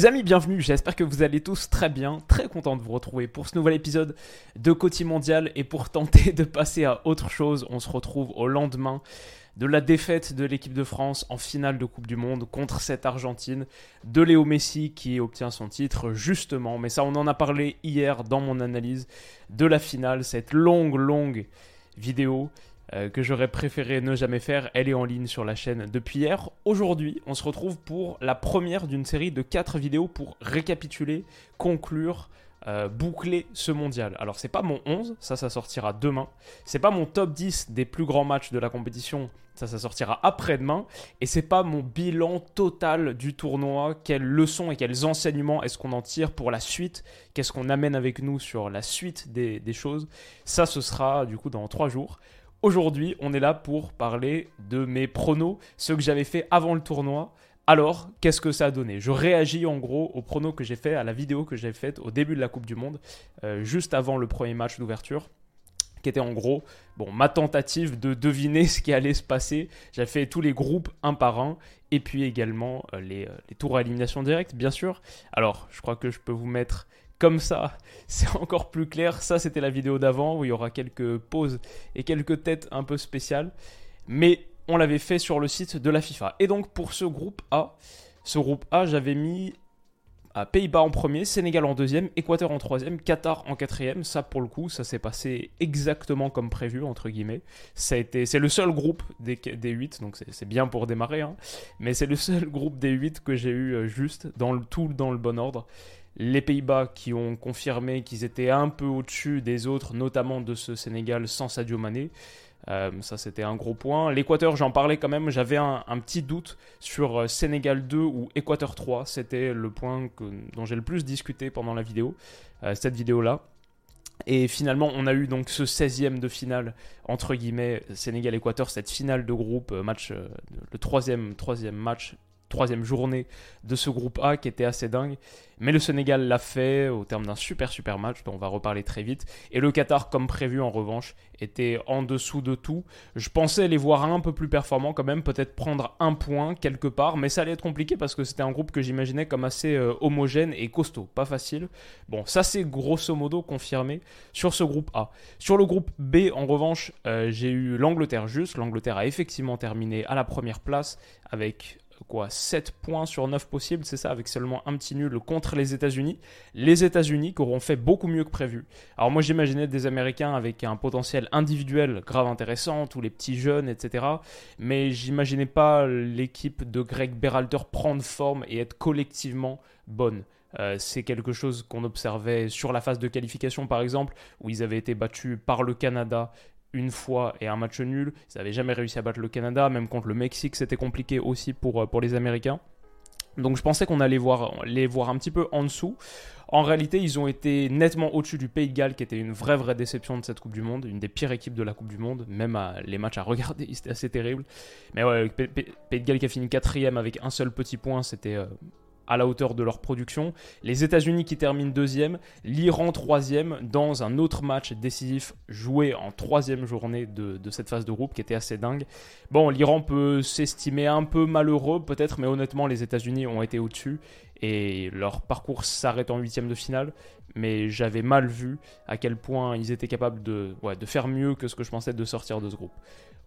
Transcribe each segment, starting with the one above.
Les amis, bienvenue, j'espère que vous allez tous très bien, très content de vous retrouver pour ce nouvel épisode de Côté Mondial et pour tenter de passer à autre chose, on se retrouve au lendemain de la défaite de l'équipe de France en finale de Coupe du Monde contre cette Argentine, de Léo Messi qui obtient son titre justement, mais ça on en a parlé hier dans mon analyse de la finale, cette longue longue vidéo euh, que j'aurais préféré ne jamais faire. Elle est en ligne sur la chaîne depuis hier. Aujourd'hui, on se retrouve pour la première d'une série de 4 vidéos pour récapituler, conclure, euh, boucler ce mondial. Alors c'est pas mon 11, ça ça sortira demain. C'est pas mon top 10 des plus grands matchs de la compétition, ça ça sortira après-demain. Et c'est pas mon bilan total du tournoi, quelles leçons et quels enseignements est-ce qu'on en tire pour la suite, qu'est-ce qu'on amène avec nous sur la suite des, des choses? Ça ce sera du coup dans 3 jours. Aujourd'hui, on est là pour parler de mes pronos, ceux que j'avais fait avant le tournoi. Alors, qu'est-ce que ça a donné? Je réagis en gros aux pronos que j'ai fait, à la vidéo que j'ai faite au début de la Coupe du Monde, euh, juste avant le premier match d'ouverture qui était en gros bon, ma tentative de deviner ce qui allait se passer. J'ai fait tous les groupes un par un, et puis également euh, les, euh, les, tours à élimination directe, bien sûr. Alors, je crois que je peux vous mettre comme ça, c'est encore plus clair. Ça, c'était la vidéo d'avant où il y aura quelques pauses et quelques têtes un peu spéciales. Mais on l'avait fait sur le site de la FIFA. Et donc, pour ce groupe A, ce groupe A, j'avais mis Pays-Bas en premier, Sénégal en deuxième, Équateur en troisième, Qatar en quatrième. Ça, pour le coup, ça s'est passé exactement comme prévu, entre guillemets. C'est le seul groupe des, des 8, donc c'est, bien pour démarrer, hein. mais c'est le seul groupe des 8 que j'ai eu euh, juste, dans le tout dans le bon ordre les Pays-Bas qui ont confirmé qu'ils étaient un peu au-dessus des autres, notamment de ce Sénégal sans Sadio Mané. Euh, ça, c'était un gros point. L'Équateur, j'en parlais quand même. J'avais un, petit doute sur euh, Sénégal 2 ou Équateur 3. C'était le point dont j'ai le plus discuté pendant la vidéo, euh, cette vidéo-là. Et finalement, on a eu donc ce 16e de finale, entre guillemets, Sénégal-Équateur, cette finale de groupe, match, le troisième, troisième match troisième journée de ce groupe A qui était assez dingue. Mais le Sénégal l'a fait au terme d'un super super match dont on va reparler très vite. Et le Qatar, comme prévu en revanche, était en dessous de tout. Je pensais les voir un peu plus performants quand même, peut-être prendre un point quelque part, mais ça allait être compliqué parce que c'était un groupe que j'imaginais comme assez euh, homogène et costaud, pas facile. Bon, ça c'est grosso modo confirmé sur ce groupe A. Sur le groupe B, en revanche, euh, j'ai eu l'Angleterre juste. L'Angleterre a effectivement terminé à la première place avec quoi 7 points sur 9 possibles, c'est ça, avec seulement un petit nul contre les États-Unis. Les États-Unis qui auront fait beaucoup mieux que prévu. Alors moi j'imaginais des Américains avec un potentiel individuel grave intéressant, tous les petits jeunes, etc. Mais j'imaginais pas l'équipe de Greg Berhalter prendre forme et être collectivement bonne. Euh, c'est quelque chose qu'on observait sur la phase de qualification par exemple, où ils avaient été battus par le Canada une fois et un match nul. Ils n'avaient jamais réussi à battre le Canada, même contre le Mexique, c'était compliqué aussi pour, euh, pour les Américains. Donc je pensais qu'on allait voir, les voir un petit peu en dessous. En réalité, ils ont été nettement au-dessus du Pays de Galles, qui était une vraie, vraie déception de cette Coupe du Monde, une des pires équipes de la Coupe du Monde, même les matchs à regarder, c'était assez terrible. Mais ouais, Pays de Galles qui a fini quatrième avec un seul petit point, c'était euh, à la hauteur de leur production. Les États-Unis qui terminent deuxième, l'Iran troisième dans un autre match décisif joué en troisième journée de, cette phase de groupe qui était assez dingue. Bon, l'Iran peut s'estimer un peu malheureux peut-être, mais honnêtement les États-Unis ont été au-dessus et leur parcours s'arrête en huitième de finale. Mais j'avais mal vu à quel point ils étaient capables de, de faire mieux que ce que je pensais de sortir de ce groupe.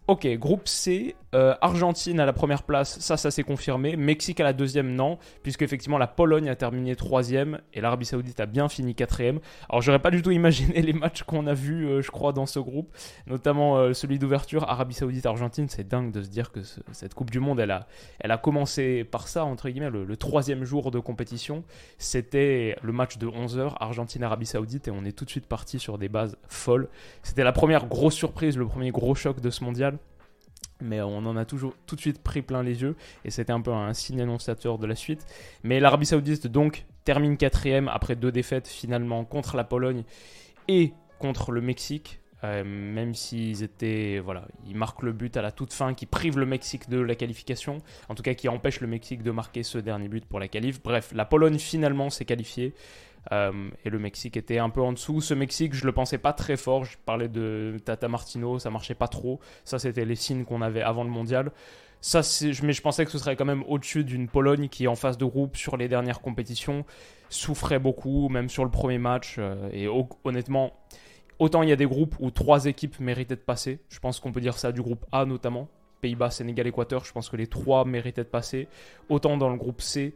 Ok, groupe C, euh, Argentine à la première place, ça, ça s'est confirmé. Mexique à la deuxième, non, puisque effectivement la Pologne a terminé troisième et l'Arabie Saoudite a bien fini quatrième. Alors j'aurais pas du tout imaginé les matchs qu'on a vus, euh, je crois, dans ce groupe, notamment euh, celui d'ouverture Arabie Saoudite-Argentine. C'est dingue de se dire que cette Coupe du Monde, elle a, elle a commencé par ça, entre guillemets, le, troisième jour de compétition. C'était le match de 11h, Argentine-Arabie Saoudite, et on est tout de suite parti sur des bases folles. C'était la première grosse surprise, le premier gros choc de ce mondial. Mais on en a toujours tout de suite pris plein les yeux et c'était un peu un signe annonciateur de la suite. Mais l'Arabie Saoudite donc termine quatrième après deux défaites finalement contre la Pologne et contre le Mexique. Euh, même s'ils étaient, voilà, ils marquent le but à la toute fin, qui prive le Mexique de la qualification, en tout cas qui empêche le Mexique de marquer ce dernier but pour la qualif. Bref, la Pologne finalement s'est qualifiée. Euh, et le Mexique était un peu en dessous. Ce Mexique, je le pensais pas très fort. Je parlais de Tata Martino, ça marchait pas trop. Ça, c'était les signes qu'on avait avant le mondial. Ça, mais je pensais que ce serait quand même au-dessus d'une Pologne qui, en phase de groupe sur les dernières compétitions, souffrait beaucoup, même sur le premier match. Euh, et honnêtement, autant il y a des groupes où trois équipes méritaient de passer. Je pense qu'on peut dire ça du groupe A notamment. Pays-Bas, Sénégal, Équateur, je pense que les trois méritaient de passer. Autant dans le groupe C,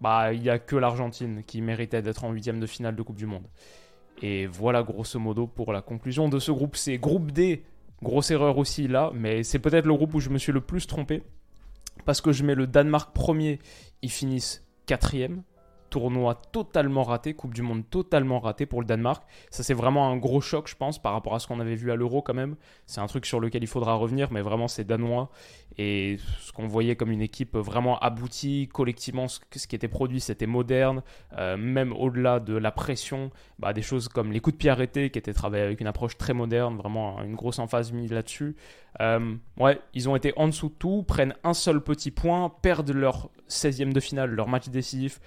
bah, il n'y a que l'Argentine qui méritait d'être en huitième de finale de Coupe du Monde. Et voilà grosso modo pour la conclusion de ce groupe C. Groupe D, grosse erreur aussi là, mais c'est peut-être le groupe où je me suis le plus trompé. Parce que je mets le Danemark premier, ils finissent quatrième tournoi totalement raté, Coupe du Monde totalement raté pour le Danemark. Ça, c'est vraiment un gros choc, je pense, par rapport à ce qu'on avait vu à l'Euro quand même. C'est un truc sur lequel il faudra revenir, mais vraiment, c'est danois. Et ce qu'on voyait comme une équipe vraiment aboutie, collectivement, ce, qui était produit, c'était moderne. Euh, même au-delà de la pression, bah, des choses comme les coups de pied arrêtés, qui étaient travaillés avec une approche très moderne, vraiment une grosse emphase mise là-dessus. Euh, ouais, ils ont été en dessous de tout, prennent un seul petit point, perdent leur 16e de finale, leur match décisif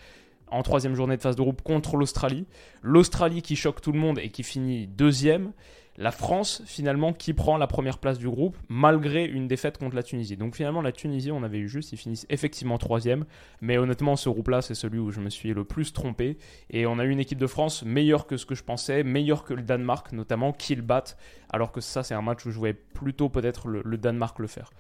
en troisième journée de phase de groupe contre l'Australie. L'Australie qui choque tout le monde et qui finit deuxième. La France, finalement, qui prend la première place du groupe, malgré une défaite contre la Tunisie. Donc finalement, la Tunisie, on avait eu juste, ils finissent effectivement troisième. Mais honnêtement, ce groupe-là, c'est celui où je me suis le plus trompé. Et on a eu une équipe de France meilleure que ce que je pensais, meilleure que le Danemark, notamment, qui le battent. Alors que ça, c'est un match où je voyais plutôt peut-être le, Danemark le faire.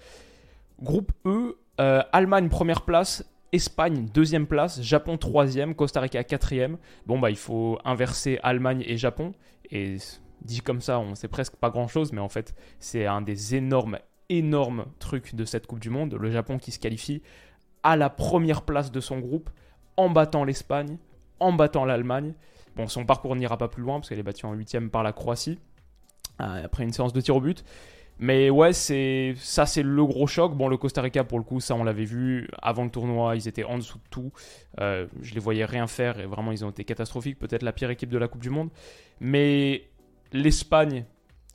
Groupe E, euh, Allemagne première place, Espagne deuxième place, Japon troisième, Costa Rica quatrième. Bon bah il faut inverser Allemagne et Japon et dit comme ça on sait presque pas grand chose mais en fait c'est un des énormes énormes trucs de cette Coupe du Monde. Le Japon qui se qualifie à la première place de son groupe en battant l'Espagne, en battant l'Allemagne. Bon son parcours n'ira pas plus loin parce qu'elle est battue en huitième par la Croatie euh, après une séance de tir au but. Mais ouais, c'est ça, c'est le gros choc. Bon, le Costa Rica, pour le coup, ça, on l'avait vu avant le tournoi, ils étaient en dessous de tout. Euh, je les voyais rien faire et vraiment, ils ont été catastrophiques. Peut-être la pire équipe de la Coupe du Monde. Mais l'Espagne,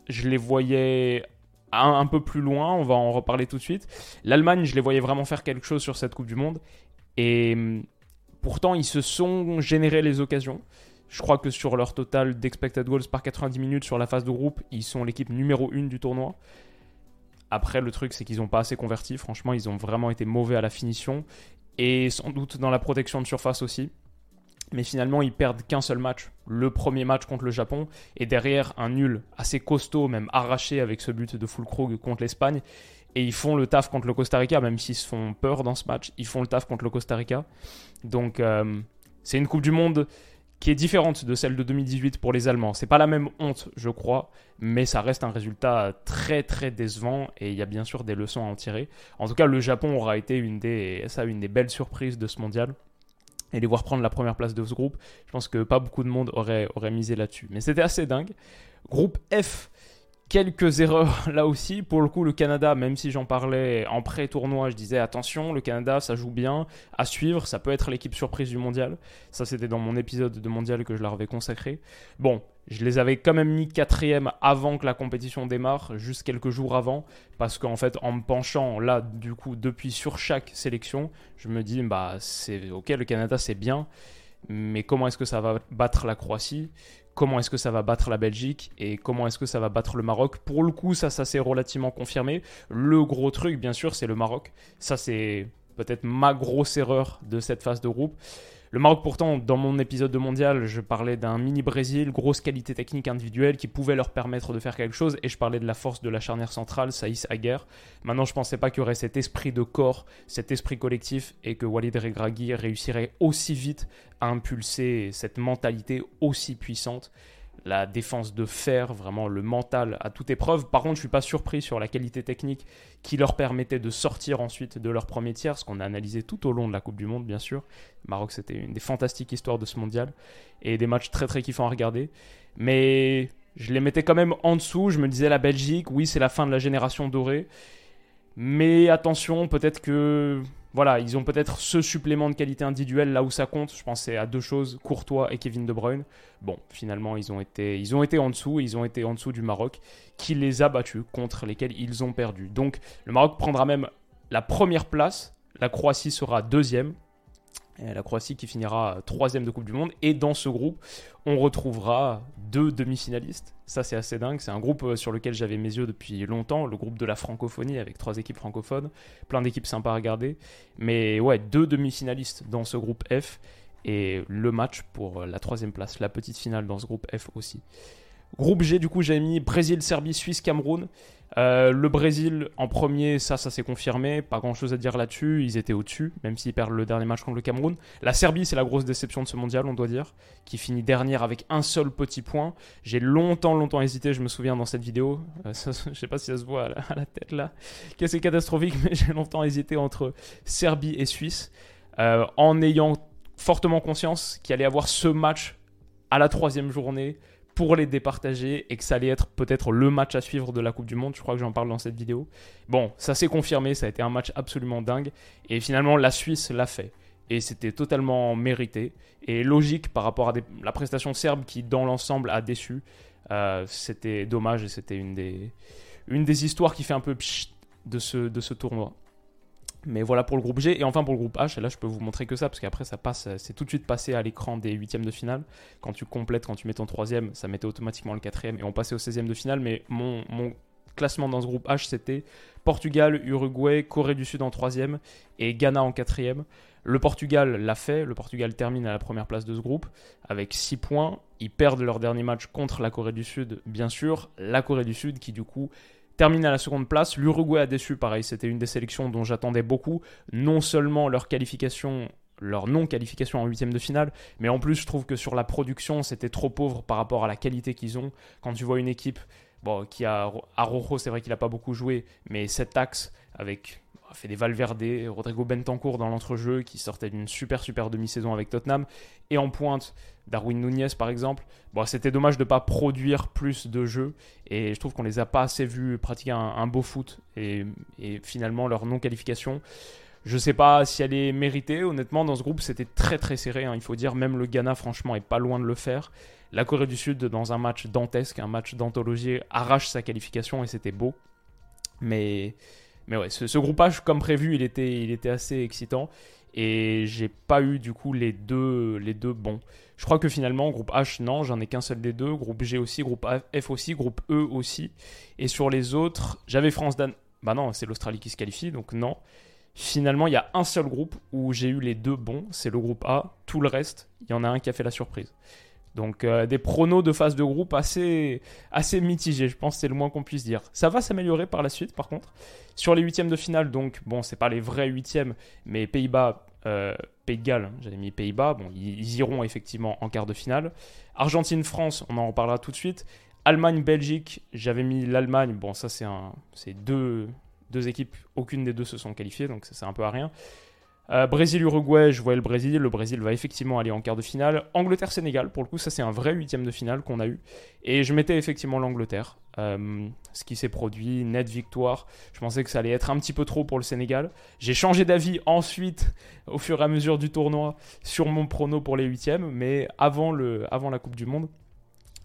je les voyais un, peu plus loin. On va en reparler tout de suite. L'Allemagne, je les voyais vraiment faire quelque chose sur cette Coupe du Monde. Et hum, pourtant, ils se sont générés les occasions. Je crois que sur leur total d'expected goals par 90 minutes sur la phase de groupe, ils sont l'équipe numéro 1 du tournoi. Après, le truc, c'est qu'ils n'ont pas assez converti. Franchement, ils ont vraiment été mauvais à la finition. Et sans doute dans la protection de surface aussi. Mais finalement, ils perdent qu'un seul match. Le premier match contre le Japon. Et derrière, un nul assez costaud, même arraché avec ce but de Fulkrug contre l'Espagne. Et ils font le taf contre le Costa Rica, même s'ils se font peur dans ce match. Ils font le taf contre le Costa Rica. Donc, euh, c'est une Coupe du Monde qui est différente de celle de 2018 pour les Allemands. C'est pas la même honte, je crois, mais ça reste un résultat très très décevant et il y a bien sûr des leçons à en tirer. En tout cas, le Japon aura été une des, ça, une des belles surprises de ce mondial. Et les voir prendre la première place de ce groupe, je pense que pas beaucoup de monde aurait, aurait misé là-dessus. Mais c'était assez dingue. Groupe F, Quelques erreurs là aussi. Pour le coup, le Canada, même si j'en parlais en pré-tournoi, je disais attention, le Canada, ça joue bien, à suivre, ça peut être l'équipe surprise du mondial. Ça, c'était dans mon épisode de mondial que je leur avais consacré. Bon, je les avais quand même mis quatrième avant que la compétition démarre, juste quelques jours avant, parce qu'en fait, en me penchant là, du coup, depuis sur chaque sélection, je me dis, bah, c'est ok, le Canada, c'est bien, mais comment est-ce que ça va battre la Croatie? Comment est-ce que ça va battre la Belgique et comment est-ce que ça va battre le Maroc. Pour le coup, ça, ça s'est relativement confirmé. Le gros truc, bien sûr, c'est le Maroc. Ça, c'est peut-être ma grosse erreur de cette phase de groupe. Le Maroc, pourtant, dans mon épisode de mondial, je parlais d'un mini-Brésil, grosse qualité technique individuelle qui pouvait leur permettre de faire quelque chose, et je parlais de la force de la charnière centrale, Saïs Aguerre. Maintenant, je ne pensais pas qu'il y aurait cet esprit de corps, cet esprit collectif, et que Walid Regragui réussirait aussi vite à impulser cette mentalité aussi puissante la défense de fer, vraiment le mental à toute épreuve. Par contre, je suis pas surpris sur la qualité technique qui leur permettait de sortir ensuite de leur premier tiers, ce qu'on a analysé tout au long de la Coupe du Monde, bien sûr. Maroc, c'était une des fantastiques histoires de ce mondial et des matchs très très kiffants à regarder. Mais je les mettais quand même en dessous. Je me disais la Belgique, oui, c'est la fin de la génération dorée. Mais attention, peut-être que voilà, ils ont peut-être ce supplément de qualité individuelle là où ça compte. Je pensais à deux choses, Courtois et Kevin De Bruyne. Bon, finalement, ils ont été, ont été en dessous, ils ont été en dessous du Maroc, qui les a battus, contre lesquels ils ont perdu. Donc, le Maroc prendra même la première place, la Croatie sera deuxième, la Croatie qui finira troisième de Coupe du Monde. Et dans ce groupe, on retrouvera deux demi-finalistes. Ça, c'est assez dingue. C'est un groupe euh, sur lequel j'avais mes yeux depuis longtemps, le groupe de la francophonie avec trois équipes francophones, plein d'équipes sympas à regarder. Mais ouais, deux demi-finalistes dans ce groupe F et le match pour la troisième place, la petite finale dans ce groupe F aussi. Groupe G, du coup, j'ai mis Brésil, Serbie, Suisse, Cameroun. Euh, le Brésil en premier, ça, ça s'est confirmé. Pas grand chose à dire là-dessus. Ils étaient au-dessus, même s'ils perdent le dernier match contre le Cameroun. La Serbie, c'est la grosse déception de ce mondial, on doit dire, qui finit dernière avec un seul petit point. J'ai longtemps, longtemps hésité. Je me souviens dans cette vidéo. Euh, je sais pas si ça se voit à la, tête là. Que c'est catastrophique, mais j'ai longtemps hésité entre Serbie et Suisse. Euh, en ayant fortement conscience qu'il allait avoir ce match à la troisième journée pour les départager et que ça allait être peut-être le match à suivre de la Coupe du Monde. Je crois que j'en parle dans cette vidéo. Bon, ça s'est confirmé, ça a été un match absolument dingue. Et finalement, la Suisse l'a fait. Et c'était totalement mérité et logique par rapport à la prestation serbe qui, dans l'ensemble, a déçu. Euh, c'était dommage et c'était une des, une des histoires qui fait un peu de ce, de ce tournoi. Mais voilà pour le groupe G. Et enfin pour le groupe H, et là je peux vous montrer que ça, parce qu'après ça passe, c'est tout de suite passé à l'écran des huitièmes de finale. Quand tu complètes, quand tu mets ton troisième, ça mettait automatiquement le quatrième, et on passait au 16e de finale. Mais mon, classement dans ce groupe H, c'était Portugal, Uruguay, Corée du Sud en troisième, et Ghana en quatrième. Le Portugal l'a fait, le Portugal termine à la première place de ce groupe avec 6 points. Ils perdent leur dernier match contre la Corée du Sud, bien sûr. La Corée du Sud qui du coup termine à la seconde place. L'Uruguay a déçu, pareil, c'était une des sélections dont j'attendais beaucoup. Non seulement leur qualification leur non-qualification en huitième de finale, mais en plus je trouve que sur la production c'était trop pauvre par rapport à la qualité qu'ils ont. Quand tu vois une équipe bon, qui a Arojo, c'est vrai qu'il n'a pas beaucoup joué, mais cet axe avec fait des Valverde, Rodrigo Bentancourt dans l'entrejeu qui sortait d'une super super demi-saison avec Tottenham et en pointe Darwin Nunez par exemple. Bon, c'était dommage de ne pas produire plus de jeux et je trouve qu'on les a pas assez vus pratiquer un, beau foot et, finalement leur non-qualification. Je sais pas si elle est méritée. Honnêtement, dans ce groupe, c'était très très serré. Hein. Il faut dire, même le Ghana, franchement, est pas loin de le faire. La Corée du Sud, dans un match dantesque, un match d'anthologie, arrache sa qualification et c'était beau. Mais mais ouais, ce, groupage, comme prévu, il était, il était assez excitant. Et j'ai pas eu du coup les deux, les deux bons. Je crois que finalement, groupe H, non, j'en ai qu'un seul des deux. Groupe G aussi, groupe F aussi, groupe E aussi. Et sur les autres, j'avais France-Dan. Bah non, c'est l'Australie qui se qualifie, donc non. Finalement, il y a un seul groupe où j'ai eu les deux bons, c'est le groupe A. Tout le reste, il y en a un qui a fait la surprise. Donc euh, des pronos de phase de groupe assez, assez mitigés, je pense c'est le moins qu'on puisse dire. Ça va s'améliorer par la suite par contre. Sur les huitièmes de finale, donc bon, c'est pas les vrais huitièmes, mais Pays-Bas, euh, Pays de Galles, j'avais mis Pays-Bas, bon, ils, iront effectivement en quart de finale. Argentine-France, on en reparlera tout de suite. Allemagne-Belgique, j'avais mis l'Allemagne, bon ça c'est deux, deux équipes, aucune des deux se sont qualifiées, donc ça c'est un peu à rien. Euh, Brésil-Uruguay, je voyais le Brésil. Le Brésil va effectivement aller en quart de finale. Angleterre-Sénégal, pour le coup, ça c'est un vrai huitième de finale qu'on a eu. Et je mettais effectivement l'Angleterre. Euh, ce qui s'est produit, nette victoire. Je pensais que ça allait être un petit peu trop pour le Sénégal. J'ai changé d'avis ensuite, au fur et à mesure du tournoi, sur mon prono pour les huitièmes. Mais avant la Coupe du Monde,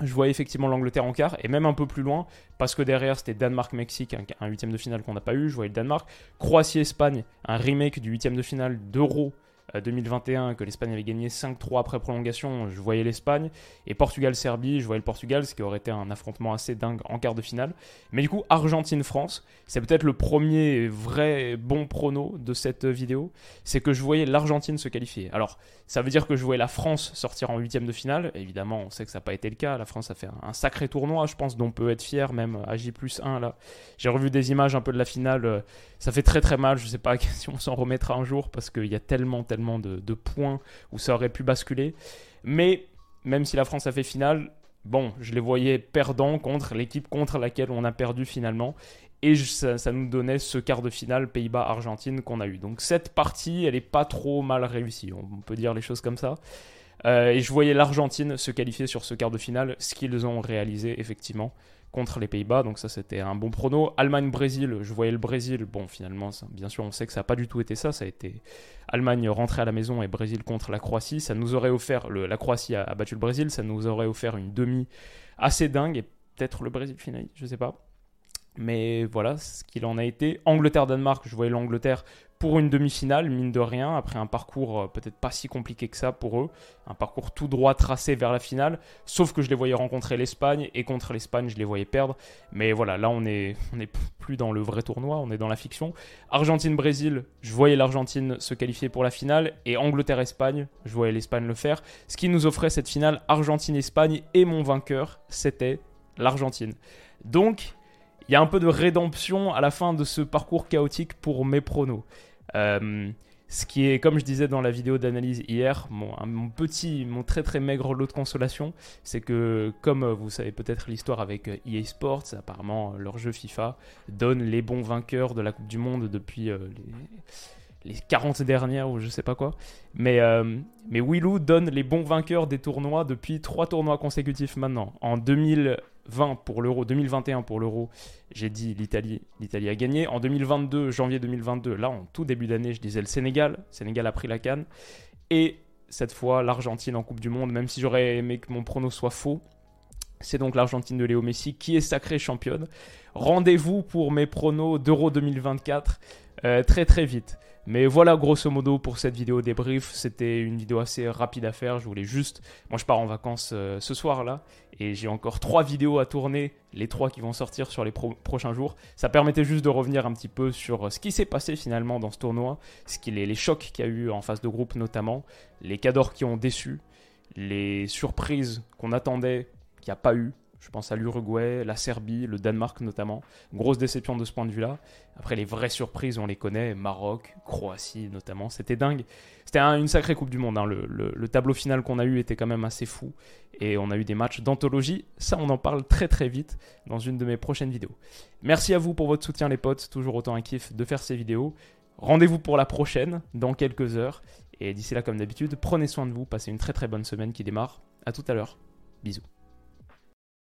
je voyais effectivement l'Angleterre en quart, et même un peu plus loin, parce que derrière c'était Danemark-Mexique, un, huitième de finale qu'on n'a pas eu, je voyais le Danemark, Croatie-Espagne, un remake du huitième de finale d'Euro 2021 que l'Espagne avait gagné 5-3 après prolongation, je voyais l'Espagne. Et Portugal-Serbie, je voyais le Portugal, ce qui aurait été un affrontement assez dingue en quart de finale. Mais du coup, Argentine-France, c'est peut-être le premier vrai bon prono de cette vidéo. C'est que je voyais l'Argentine se qualifier. Alors, ça veut dire que je voyais la France sortir en huitième de finale. Évidemment, on sait que ça n'a pas été le cas. La France a fait un, sacré tournoi, je pense, dont on peut être fier, même à J plus 1 là. J'ai revu des images un peu de la finale. Ça fait très très mal. Je ne sais pas si on s'en remettra un jour parce qu'il y a tellement, tellement de, points où ça aurait pu basculer. Mais même si la France a fait finale, bon, je les voyais perdants contre l'équipe contre laquelle on a perdu finalement. Et ça, nous donnait ce quart de finale Pays-Bas-Argentine qu'on a eu. Donc cette partie, elle n'est pas trop mal réussie, on peut dire les choses comme ça. Euh, et je voyais l'Argentine se qualifier sur ce quart de finale, ce qu'ils ont réalisé effectivement contre les Pays-Bas. Donc ça, c'était un bon prono. Allemagne-Brésil, je voyais le Brésil. Bon, finalement, bien sûr, on sait que ça n'a pas du tout été ça. Ça a été Allemagne rentrée à la maison et Brésil contre la Croatie. Ça nous aurait offert, la Croatie a, battu le Brésil, ça nous aurait offert une demi assez dingue et peut-être le Brésil final, je sais pas. Mais voilà ce qu'il en a été. Angleterre-Danemark, je voyais l'Angleterre pour une demi-finale, mine de rien, après un parcours euh, peut-être pas si compliqué que ça pour eux, un parcours tout droit tracé vers la finale, sauf que je les voyais rencontrer l'Espagne, et contre l'Espagne, je les voyais perdre. Mais voilà, là, on est, on est plus dans le vrai tournoi, on est dans la fiction. Argentine-Brésil, je voyais l'Argentine se qualifier pour la finale, et Angleterre-Espagne, je voyais l'Espagne le faire. Ce qui nous offrait cette finale Argentine-Espagne, et mon vainqueur, c'était l'Argentine. Donc, il y a un peu de rédemption à la fin de ce parcours chaotique pour mes pronos. Euh, ce qui est, comme je disais dans la vidéo d'analyse hier, mon, petit, mon très très maigre lot de consolation, c'est que, comme vous savez peut-être l'histoire avec EA euh, e Sports, apparemment leur jeu FIFA donne les bons vainqueurs de la Coupe du Monde depuis euh, les, les, 40 dernières ou je sais pas quoi. Mais, mais Willou donne les bons vainqueurs des tournois depuis trois tournois consécutifs maintenant. En 2000, 20 pour l'euro, 2021 pour l'euro, j'ai dit l'Italie, l'Italie a gagné. En 2022, janvier 2022, là en tout début d'année, je disais le Sénégal, Sénégal a pris la canne. Et cette fois, l'Argentine en Coupe du Monde, même si j'aurais aimé que mon prono soit faux. C'est donc l'Argentine de Léo Messi qui est sacrée championne. Rendez-vous pour mes pronos d'Euro 2024 euh, très très vite. Mais voilà grosso modo pour cette vidéo débrief. C'était une vidéo assez rapide à faire. Je voulais juste... Moi je pars en vacances euh, ce soir là. Et j'ai encore trois vidéos à tourner. Les trois qui vont sortir sur les prochains jours. Ça permettait juste de revenir un petit peu sur euh, ce qui s'est passé finalement dans ce tournoi. Ce qu'il les chocs qu'il y a eu en phase de groupe notamment. Les cadors qui ont déçu. Les surprises qu'on attendait qu'il n'y a pas eu. Je pense à l'Uruguay, la Serbie, le Danemark notamment. Grosse déception de ce point de vue-là. Après, les vraies surprises, on les connaît. Maroc, Croatie notamment. C'était dingue. C'était une sacrée Coupe du Monde. Hein. Le, tableau final qu'on a eu était quand même assez fou. Et on a eu des matchs d'anthologie. Ça, on en parle très très vite dans une de mes prochaines vidéos. Merci à vous pour votre soutien, les potes. Toujours autant un kiff de faire ces vidéos. Rendez-vous pour la prochaine dans quelques heures. Et d'ici là, comme d'habitude, prenez soin de vous. Passez une très très bonne semaine qui démarre. À tout à l'heure. Bisous.